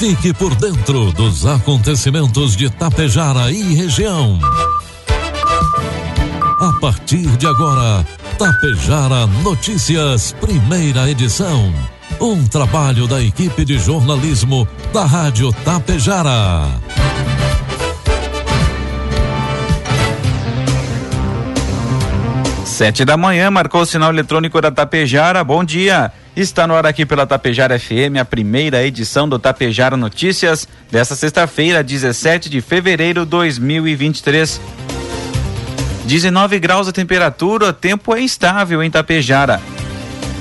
Fique por dentro dos acontecimentos de Tapejara e região. A partir de agora, Tapejara Notícias, primeira edição. Um trabalho da equipe de jornalismo da Rádio Tapejara. Sete da manhã, marcou o sinal eletrônico da Tapejara. Bom dia. Está no ar aqui pela Tapejara FM, a primeira edição do Tapejara Notícias, desta sexta-feira, 17 de fevereiro de 2023. 19 graus a temperatura, tempo é instável em Tapejara.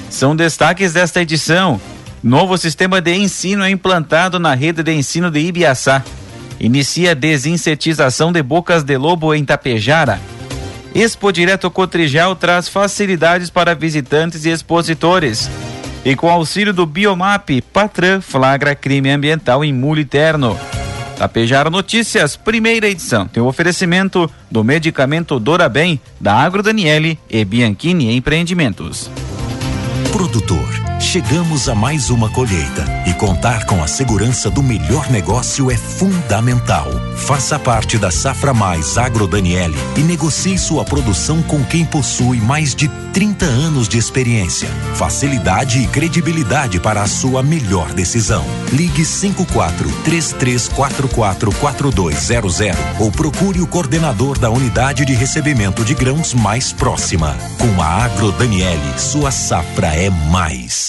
São destaques desta edição. Novo sistema de ensino é implantado na rede de ensino de Ibiaçá. Inicia desinsetização de bocas de lobo em Tapejara. Expo Direto Cotrijal traz facilidades para visitantes e expositores. E com auxílio do Biomap, Patran flagra crime ambiental em Muliterno. Tapejara Notícias, primeira edição. Tem o oferecimento do medicamento Dorabem, da Agro Daniele e Bianchini Empreendimentos. Produtor Chegamos a mais uma colheita e contar com a segurança do melhor negócio é fundamental. Faça parte da Safra Mais Agro Daniele e negocie sua produção com quem possui mais de 30 anos de experiência, facilidade e credibilidade para a sua melhor decisão. Ligue 54 3344 4200 ou procure o coordenador da unidade de recebimento de grãos mais próxima. Com a Agro Daniele, sua safra é mais.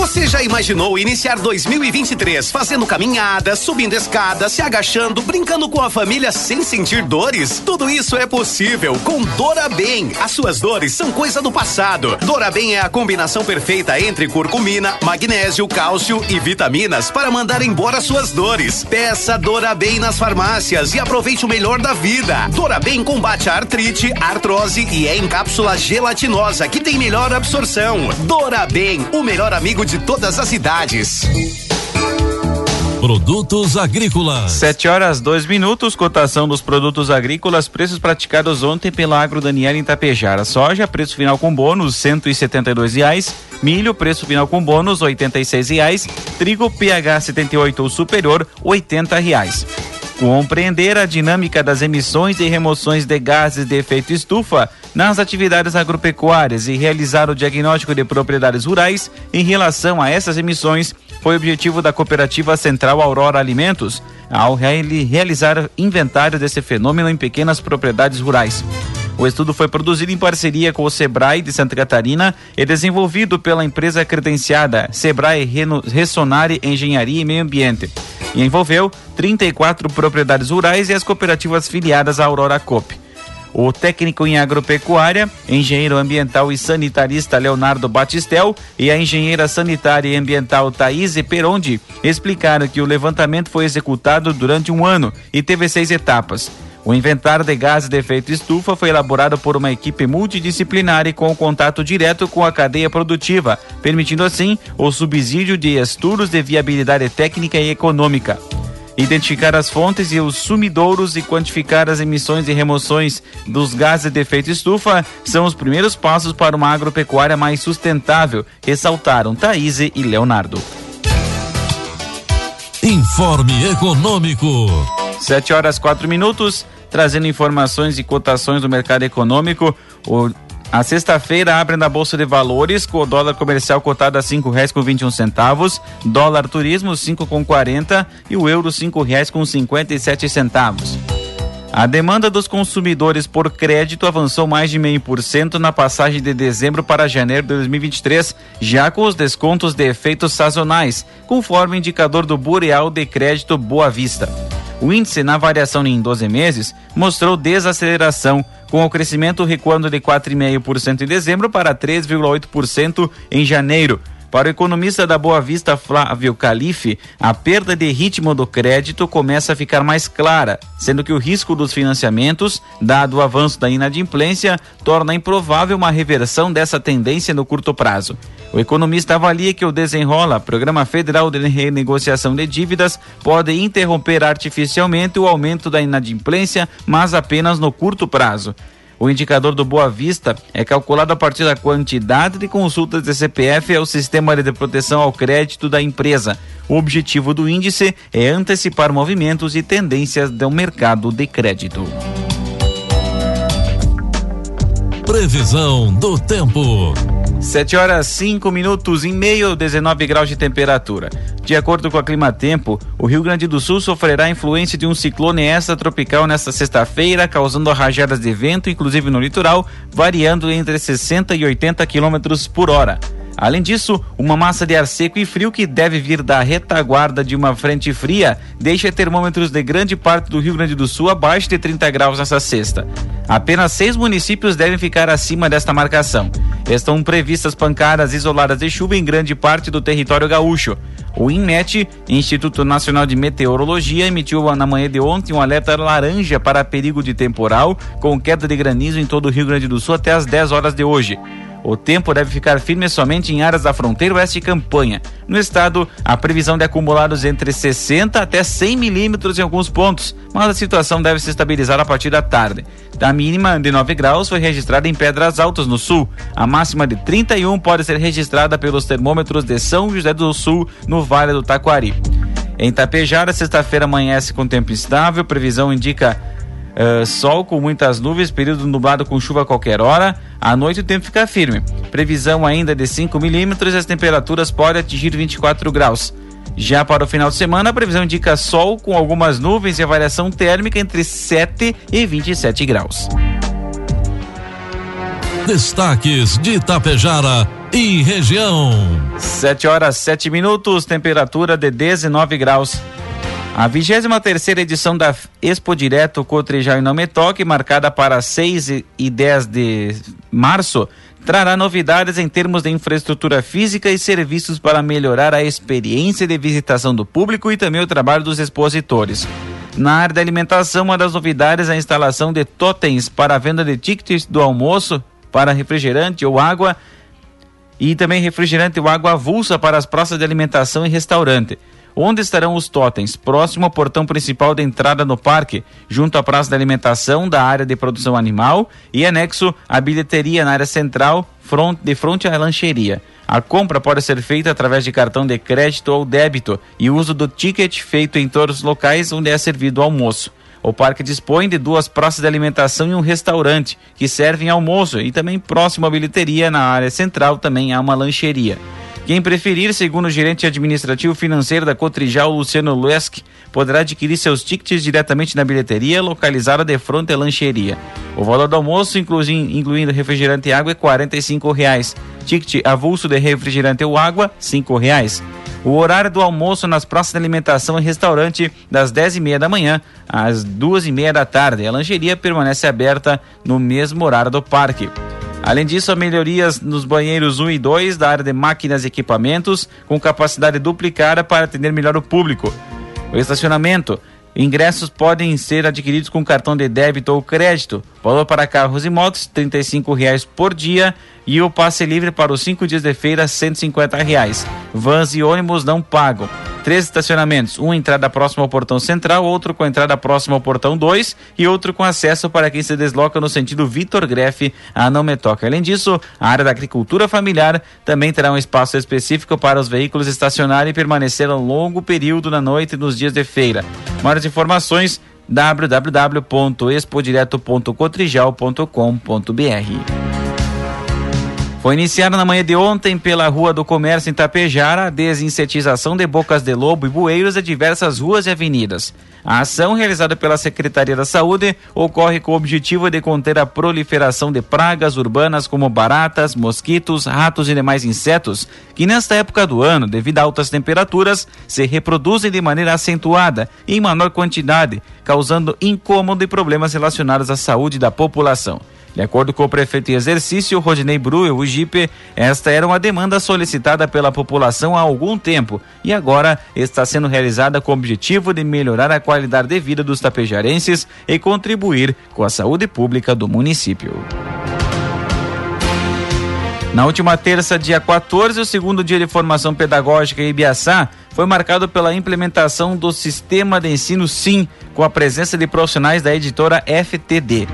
Você já imaginou iniciar 2023 fazendo caminhada, subindo escadas, se agachando, brincando com a família sem sentir dores? Tudo isso é possível com Dora Bem. As suas dores são coisa do passado. Dora Bem é a combinação perfeita entre curcumina, magnésio, cálcio e vitaminas para mandar embora suas dores. Peça Dora Bem nas farmácias e aproveite o melhor da vida. Dora Bem combate a artrite, artrose e é em cápsula gelatinosa que tem melhor absorção. Dora Bem, o melhor amigo de de todas as idades. Produtos agrícolas. 7 horas, 2 minutos. Cotação dos produtos agrícolas. Preços praticados ontem pela Agro Daniela em Tapejara. Soja, preço final com bônus, cento e reais. Milho, preço final com bônus, oitenta reais. Trigo PH 78 ou superior, oitenta reais. Compreender a dinâmica das emissões e remoções de gases de efeito estufa nas atividades agropecuárias e realizar o diagnóstico de propriedades rurais em relação a essas emissões foi objetivo da Cooperativa Central Aurora Alimentos ao realizar inventário desse fenômeno em pequenas propriedades rurais. O estudo foi produzido em parceria com o Sebrae de Santa Catarina e desenvolvido pela empresa credenciada Sebrae Ressonare Engenharia e Meio Ambiente e envolveu 34 propriedades rurais e as cooperativas filiadas à Aurora Cop. O técnico em agropecuária, engenheiro ambiental e sanitarista Leonardo Batistel e a engenheira sanitária e ambiental Thaís Perondi explicaram que o levantamento foi executado durante um ano e teve seis etapas. O inventário de gases de efeito estufa foi elaborado por uma equipe multidisciplinar e com contato direto com a cadeia produtiva, permitindo assim o subsídio de estudos de viabilidade técnica e econômica. Identificar as fontes e os sumidouros e quantificar as emissões e remoções dos gases de efeito estufa são os primeiros passos para uma agropecuária mais sustentável, ressaltaram Thaís e Leonardo. Informe Econômico. 7 horas 4 minutos, trazendo informações e cotações do mercado econômico. O, a sexta-feira abre na Bolsa de Valores com o dólar comercial cotado a cinco reais com vinte centavos, dólar turismo cinco com quarenta e o euro cinco reais com cinquenta centavos. A demanda dos consumidores por crédito avançou mais de meio por cento na passagem de dezembro para janeiro de 2023, já com os descontos de efeitos sazonais, conforme o indicador do Boreal de Crédito Boa Vista. O índice na variação em 12 meses mostrou desaceleração, com o crescimento recuando de 4,5% em dezembro para 3,8% em janeiro, Para o economista da Boa Vista, Flávio Calife, a perda de ritmo do crédito começa a ficar mais clara, sendo que o risco dos financiamentos, dado o avanço da inadimplência, torna improvável uma reversão dessa tendência no curto prazo. O economista avalia que o Desenrola, Programa Federal de Renegociação de Dívidas, pode interromper artificialmente o aumento da inadimplência, mas apenas no curto prazo. O indicador do Boa Vista é calculado a partir da quantidade de consultas de CPF ao sistema de proteção ao crédito da empresa. O objetivo do índice é antecipar movimentos e tendências do mercado de crédito. Previsão do tempo. 7 horas 5 minutos e meio, 19 graus de temperatura. De acordo com a Clima Tempo, o Rio Grande do Sul sofrerá a influência de um ciclone extratropical nesta sexta-feira, causando rajadas de vento, inclusive no litoral, variando entre 60 e 80 quilômetros por hora. Além disso, uma massa de ar seco e frio que deve vir da retaguarda de uma frente fria deixa termômetros de grande parte do Rio Grande do Sul abaixo de 30 graus nessa sexta. Apenas seis municípios devem ficar acima desta marcação. Estão previstas pancadas isoladas de chuva em grande parte do território gaúcho. O INMET, Instituto Nacional de Meteorologia, emitiu na manhã de ontem um alerta laranja para perigo de temporal, com queda de granizo em todo o Rio Grande do Sul até às 10 horas de hoje. O tempo deve ficar firme somente em áreas da fronteira oeste e campanha. No estado, a previsão de acumulados entre 60 até 100 milímetros em alguns pontos, mas a situação deve se estabilizar a partir da tarde. A mínima de 9 graus foi registrada em Pedras Altas, no sul. A máxima de 31 pode ser registrada pelos termômetros de São José do Sul, no Vale do Taquari. Em Tapejara, sexta-feira amanhece com tempo instável, previsão indica Uh, sol com muitas nuvens, período nublado com chuva a qualquer hora. À noite o tempo fica firme. Previsão ainda de 5 milímetros e as temperaturas podem atingir 24 graus. Já para o final de semana, a previsão indica sol com algumas nuvens e a variação térmica entre 7 e 27 graus. Destaques de Itapejara e região. 7 horas 7 minutos, temperatura de 19 graus. A 23 terceira edição da Expo Direto Cotrijal e Não Toque, marcada para 6 e 10 de março, trará novidades em termos de infraestrutura física e serviços para melhorar a experiência de visitação do público e também o trabalho dos expositores. Na área da alimentação, uma das novidades é a instalação de totens para a venda de tickets do almoço para refrigerante ou água e também refrigerante ou água avulsa para as praças de alimentação e restaurante. Onde estarão os totens? Próximo ao portão principal da entrada no parque, junto à praça de alimentação da área de produção animal e anexo à bilheteria na área central, front, de frente à lancheria. A compra pode ser feita através de cartão de crédito ou débito e uso do ticket feito em todos os locais onde é servido o almoço. O parque dispõe de duas praças de alimentação e um restaurante que servem almoço e também próximo à bilheteria na área central também há uma lancheria. Quem preferir, segundo o gerente administrativo financeiro da Cotrijal, Luciano Luesk, poderá adquirir seus tickets diretamente na bilheteria localizada de frente à lancheria. O valor do almoço, incluindo refrigerante e água, é R$ reais. Ticket avulso de refrigerante ou água, R$ reais. O horário do almoço nas praças de alimentação e restaurante das 10 e meia da manhã às duas e meia da tarde. A lancheria permanece aberta no mesmo horário do parque. Além disso, há melhorias nos banheiros 1 e 2 da área de máquinas e equipamentos, com capacidade duplicada para atender melhor o público. O estacionamento. Ingressos podem ser adquiridos com cartão de débito ou crédito. Valor para carros e motos, R$ 35 por dia e o passe livre para os cinco dias de feira, 150 reais. Vans e ônibus não pagam. Três estacionamentos, um entrada próxima ao portão central, outro com entrada próxima ao portão 2 e outro com acesso para quem se desloca no sentido Vitor Grefe a Não Me Toca. Além disso, a área da agricultura familiar também terá um espaço específico para os veículos estacionarem e permanecer um longo período na noite nos dias de feira. Maiores informações www.expodireto.cotrijal.com.br foi iniciada na manhã de ontem pela Rua do Comércio em Tapejara a desinsetização de bocas de lobo e bueiros de diversas ruas e avenidas. A ação, realizada pela Secretaria da Saúde, ocorre com o objetivo de conter a proliferação de pragas urbanas como baratas, mosquitos, ratos e demais insetos, que nesta época do ano, devido a altas temperaturas, se reproduzem de maneira acentuada e em menor quantidade, causando incômodo e problemas relacionados à saúde da população. De acordo com o prefeito em exercício, Rodinei Bruel, o Jipe, esta era uma demanda solicitada pela população há algum tempo e agora está sendo realizada com o objetivo de melhorar a qualidade de vida dos tapejarenses e contribuir com a saúde pública do município. Na última terça, dia 14, o segundo dia de formação pedagógica em Ibiaçá foi marcado pela implementação do sistema de ensino SIM, com a presença de profissionais da editora FTD.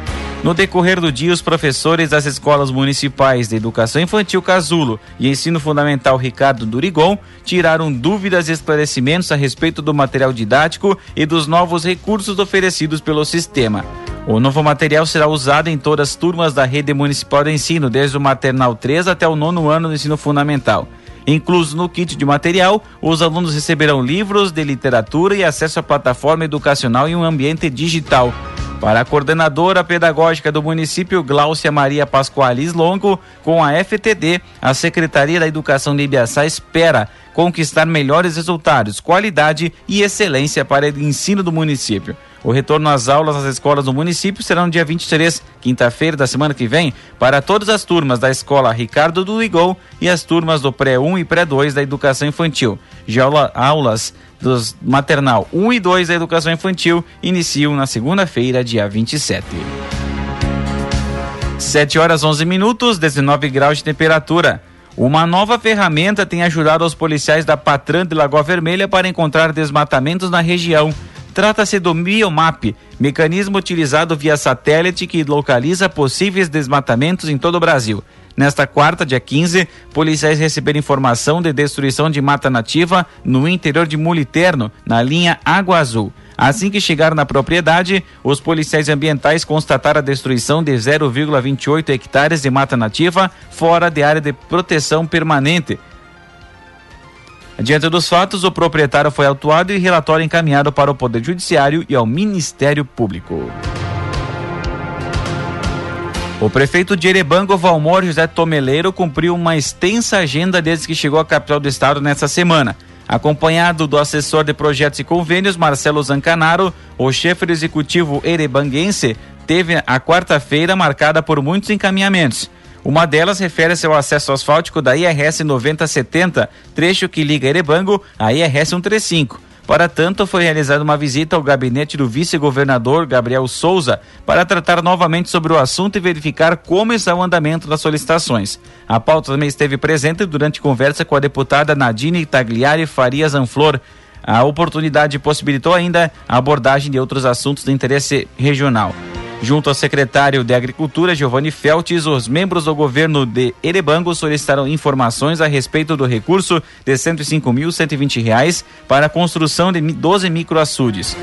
No decorrer do dia, os professores das escolas municipais de educação infantil Casulo e ensino fundamental Ricardo Durigon tiraram dúvidas e esclarecimentos a respeito do material didático e dos novos recursos oferecidos pelo sistema. O novo material será usado em todas as turmas da rede municipal de ensino, desde o maternal 3 até o nono ano do ensino fundamental. Incluso no kit de material, os alunos receberão livros de literatura e acesso à plataforma educacional em um ambiente digital. Para a coordenadora pedagógica do município, Gláucia Maria Pascoalis Longo, com a FTD, a Secretaria da Educação de Ibiaçá espera conquistar melhores resultados, qualidade e excelência para o ensino do município. O retorno às aulas nas escolas do município será no dia 23, quinta-feira da semana que vem, para todas as turmas da escola Ricardo do e as turmas do pré-1 e pré-2 da educação infantil. Já aulas dos maternal 1 e 2 da educação infantil iniciam na segunda-feira, dia 27. 7 horas 11 minutos, 19 graus de temperatura. Uma nova ferramenta tem ajudado os policiais da Patran de Lagoa Vermelha para encontrar desmatamentos na região. Trata-se do Biomap, mecanismo utilizado via satélite que localiza possíveis desmatamentos em todo o Brasil. Nesta quarta, dia 15, policiais receberam informação de destruição de mata nativa no interior de Muliterno, na linha Água Azul. Assim que chegaram na propriedade, os policiais ambientais constataram a destruição de 0,28 hectares de mata nativa fora de área de proteção permanente, Diante dos fatos, o proprietário foi autuado e relatório encaminhado para o Poder Judiciário e ao Ministério Público. O prefeito de Erebango, Valmor José Tomeleiro, cumpriu uma extensa agenda desde que chegou à capital do estado nesta semana. Acompanhado do assessor de projetos e convênios, Marcelo Zancanaro, o chefe do executivo erebanguense teve a quarta-feira marcada por muitos encaminhamentos. Uma delas refere-se ao acesso asfáltico da IRS 9070, trecho que liga Erebango à IRS 135. Para tanto, foi realizada uma visita ao gabinete do vice-governador Gabriel Souza para tratar novamente sobre o assunto e verificar como está o andamento das solicitações. A pauta também esteve presente durante conversa com a deputada Nadine Tagliari Farias Anflor. A oportunidade possibilitou ainda a abordagem de outros assuntos de interesse regional. Junto ao secretário de Agricultura, Giovanni Feltes, os membros do governo de Erebango solicitaram informações a respeito do recurso de R$ 105.120 para a construção de 12 microaçudes.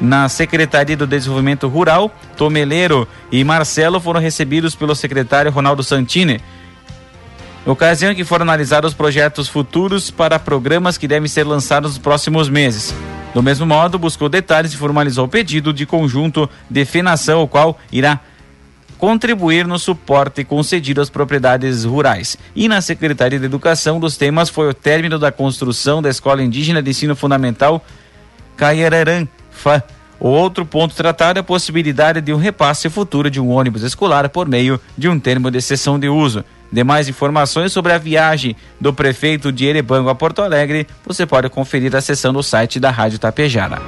Na Secretaria do Desenvolvimento Rural, Tomeleiro e Marcelo foram recebidos pelo secretário Ronaldo Santini. Ocasião em que foram analisados os projetos futuros para programas que devem ser lançados nos próximos meses. Do mesmo modo, buscou detalhes e formalizou o pedido de conjunto de finação, o qual irá contribuir no suporte concedido às propriedades rurais. E na Secretaria de Educação, dos temas foi o término da construção da Escola Indígena de Ensino Fundamental Caiararan Fã. O outro ponto tratado é a possibilidade de um repasse futuro de um ônibus escolar por meio de um termo de cessão de uso. Demais informações sobre a viagem do prefeito de Erebango a Porto Alegre, você pode conferir acessando o site da Rádio Tapejara.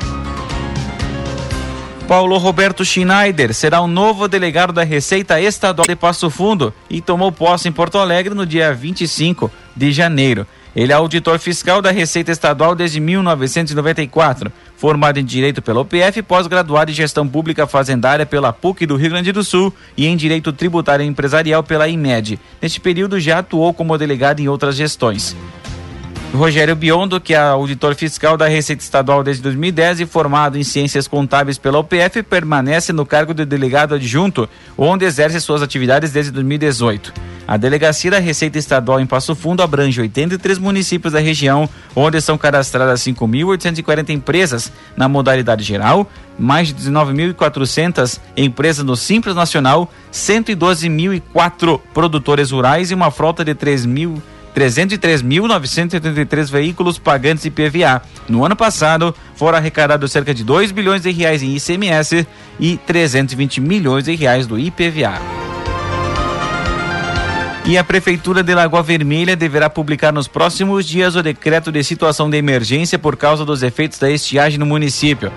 Paulo Roberto Schneider será o novo delegado da Receita Estadual de Passo Fundo e tomou posse em Porto Alegre no dia 25 de janeiro. Ele é auditor fiscal da Receita Estadual desde 1994, formado em Direito pela UPF, pós-graduado em Gestão Pública Fazendária pela PUC do Rio Grande do Sul e em Direito Tributário Empresarial pela IMED. Neste período já atuou como delegado em outras gestões. Rogério Biondo, que é auditor fiscal da Receita Estadual desde 2010 e formado em Ciências Contábeis pela UPF, permanece no cargo de delegado adjunto, onde exerce suas atividades desde 2018. A delegacia da Receita Estadual em Passo Fundo abrange 83 municípios da região, onde são cadastradas 5.840 empresas na modalidade geral, mais de 19.400 empresas no Simples Nacional, 112.004 produtores rurais e uma frota de 3.000 303.983 veículos pagantes IPVA. No ano passado, foram arrecadados cerca de 2 bilhões de reais em ICMS e 320 milhões de reais do IPVA. E a Prefeitura de Lagoa Vermelha deverá publicar nos próximos dias o decreto de situação de emergência por causa dos efeitos da estiagem no município.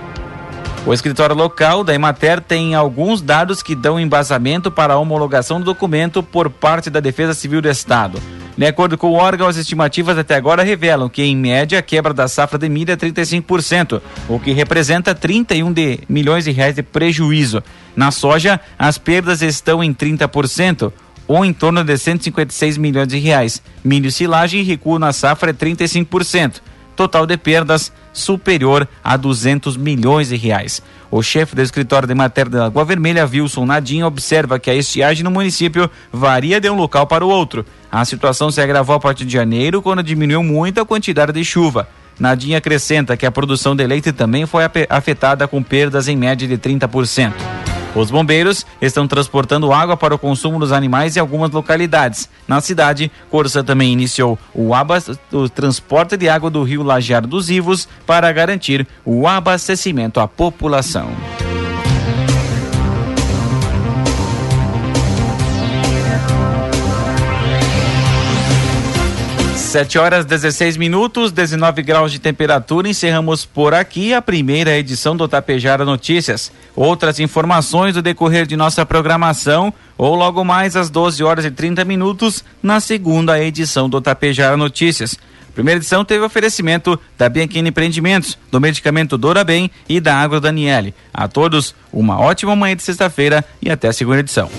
O escritório local da Emater tem alguns dados que dão embasamento para a homologação do documento por parte da Defesa Civil do Estado. De acordo com o órgão, as estimativas até agora revelam que, em média, a quebra da safra de milho é 35%, o que representa 31 de milhões de reais de prejuízo. Na soja, as perdas estão em 30%, ou em torno de 156 milhões de reais. Milho e silagem recuo na safra é 35%. Total de perdas superior a 200 milhões de reais. O chefe do escritório de matéria da Água Vermelha, Wilson Nadim, observa que a estiagem no município varia de um local para o outro. A situação se agravou a partir de janeiro, quando diminuiu muito a quantidade de chuva. Nadim acrescenta que a produção de leite também foi afetada com perdas em média de 30%. Os bombeiros estão transportando água para o consumo dos animais em algumas localidades. Na cidade, Corsa também iniciou o, o transporte de água do rio Lajeado dos Ivos para garantir o abastecimento à população. Sete horas 16 minutos, 19 graus de temperatura. Encerramos por aqui a primeira edição do Tapejara Notícias. Outras informações do decorrer de nossa programação ou logo mais às 12 horas e 30 minutos na segunda edição do Tapejara Notícias. Primeira edição teve oferecimento da Bianchini Empreendimentos, do medicamento Dora Bem e da Agro Daniele. A todos, uma ótima manhã de sexta-feira e até a segunda edição.